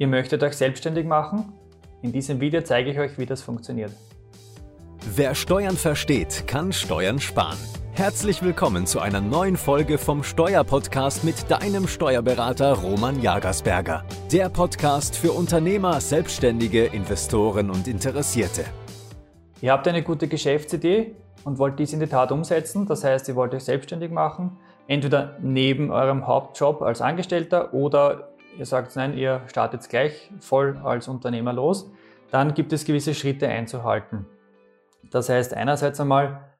Ihr möchtet euch selbstständig machen? In diesem Video zeige ich euch, wie das funktioniert. Wer Steuern versteht, kann Steuern sparen. Herzlich willkommen zu einer neuen Folge vom Steuerpodcast mit deinem Steuerberater Roman Jagersberger. Der Podcast für Unternehmer, Selbstständige, Investoren und Interessierte. Ihr habt eine gute Geschäftsidee und wollt dies in die Tat umsetzen, das heißt, ihr wollt euch selbstständig machen, entweder neben eurem Hauptjob als Angestellter oder ihr sagt, nein, ihr startet gleich voll als Unternehmer los, dann gibt es gewisse Schritte einzuhalten. Das heißt, einerseits einmal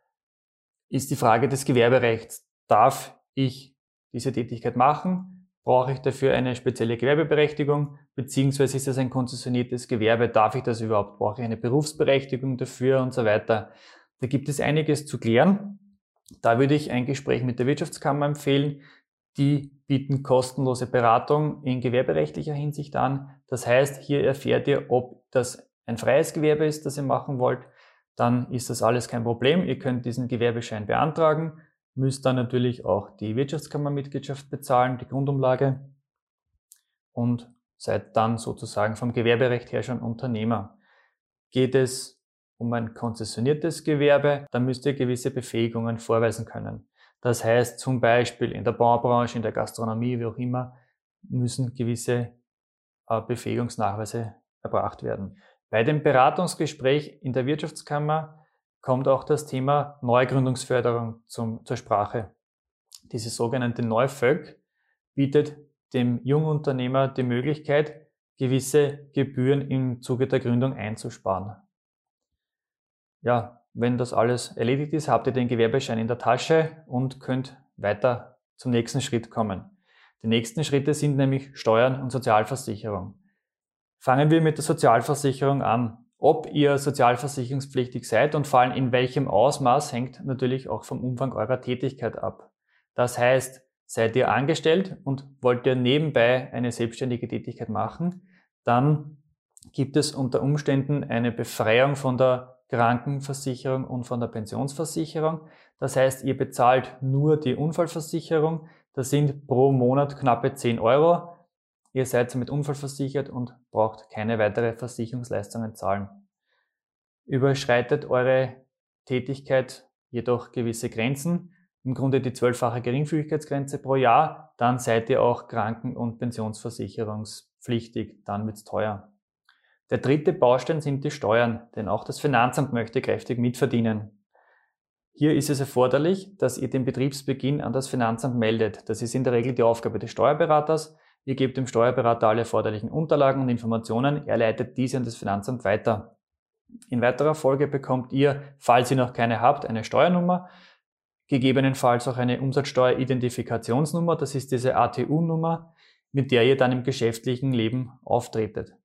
ist die Frage des Gewerberechts. Darf ich diese Tätigkeit machen? Brauche ich dafür eine spezielle Gewerbeberechtigung? Beziehungsweise ist das ein konzessioniertes Gewerbe? Darf ich das überhaupt? Brauche ich eine Berufsberechtigung dafür und so weiter? Da gibt es einiges zu klären. Da würde ich ein Gespräch mit der Wirtschaftskammer empfehlen. Die bieten kostenlose Beratung in gewerberechtlicher Hinsicht an. Das heißt, hier erfährt ihr, ob das ein freies Gewerbe ist, das ihr machen wollt. Dann ist das alles kein Problem. Ihr könnt diesen Gewerbeschein beantragen, müsst dann natürlich auch die Wirtschaftskammermitgliedschaft bezahlen, die Grundumlage und seid dann sozusagen vom Gewerberecht her schon Unternehmer. Geht es um ein konzessioniertes Gewerbe, dann müsst ihr gewisse Befähigungen vorweisen können. Das heißt zum Beispiel in der Baubranche, in der Gastronomie, wie auch immer, müssen gewisse äh, Befähigungsnachweise erbracht werden. Bei dem Beratungsgespräch in der Wirtschaftskammer kommt auch das Thema Neugründungsförderung zum, zur Sprache. Diese sogenannte Neufölk bietet dem Jungunternehmer die Möglichkeit, gewisse Gebühren im Zuge der Gründung einzusparen. Ja, wenn das alles erledigt ist, habt ihr den Gewerbeschein in der Tasche und könnt weiter zum nächsten Schritt kommen. Die nächsten Schritte sind nämlich Steuern und Sozialversicherung. Fangen wir mit der Sozialversicherung an. Ob ihr sozialversicherungspflichtig seid und vor allem in welchem Ausmaß hängt natürlich auch vom Umfang eurer Tätigkeit ab. Das heißt, seid ihr angestellt und wollt ihr nebenbei eine selbstständige Tätigkeit machen, dann gibt es unter Umständen eine Befreiung von der Krankenversicherung und von der Pensionsversicherung. Das heißt, ihr bezahlt nur die Unfallversicherung. Das sind pro Monat knappe 10 Euro. Ihr seid somit unfallversichert und braucht keine weitere Versicherungsleistungen zahlen. Überschreitet eure Tätigkeit jedoch gewisse Grenzen, im Grunde die zwölffache Geringfügigkeitsgrenze pro Jahr, dann seid ihr auch kranken- und pensionsversicherungspflichtig, dann wird's teuer. Der dritte Baustein sind die Steuern, denn auch das Finanzamt möchte kräftig mitverdienen. Hier ist es erforderlich, dass ihr den Betriebsbeginn an das Finanzamt meldet. Das ist in der Regel die Aufgabe des Steuerberaters. Ihr gebt dem Steuerberater alle erforderlichen Unterlagen und Informationen. Er leitet diese an das Finanzamt weiter. In weiterer Folge bekommt ihr, falls ihr noch keine habt, eine Steuernummer, gegebenenfalls auch eine Umsatzsteueridentifikationsnummer. Das ist diese ATU-Nummer, mit der ihr dann im geschäftlichen Leben auftretet.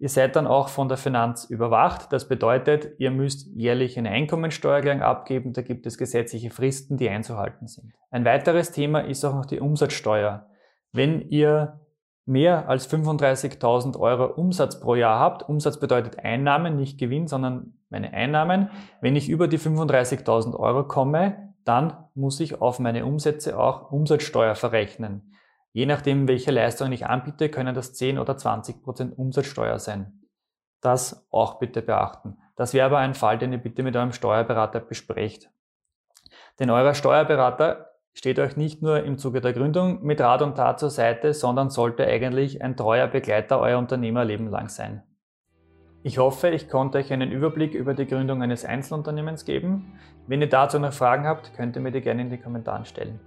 Ihr seid dann auch von der Finanz überwacht. Das bedeutet, ihr müsst jährlich eine Einkommensteuererklärung abgeben. Da gibt es gesetzliche Fristen, die einzuhalten sind. Ein weiteres Thema ist auch noch die Umsatzsteuer. Wenn ihr mehr als 35.000 Euro Umsatz pro Jahr habt, Umsatz bedeutet Einnahmen, nicht Gewinn, sondern meine Einnahmen. Wenn ich über die 35.000 Euro komme, dann muss ich auf meine Umsätze auch Umsatzsteuer verrechnen. Je nachdem, welche Leistung ich anbiete, können das 10 oder 20 Prozent Umsatzsteuer sein. Das auch bitte beachten. Das wäre aber ein Fall, den ihr bitte mit eurem Steuerberater besprecht. Denn euer Steuerberater steht euch nicht nur im Zuge der Gründung mit Rat und Tat zur Seite, sondern sollte eigentlich ein treuer Begleiter euer Unternehmerleben lang sein. Ich hoffe, ich konnte euch einen Überblick über die Gründung eines Einzelunternehmens geben. Wenn ihr dazu noch Fragen habt, könnt ihr mir die gerne in die Kommentare stellen.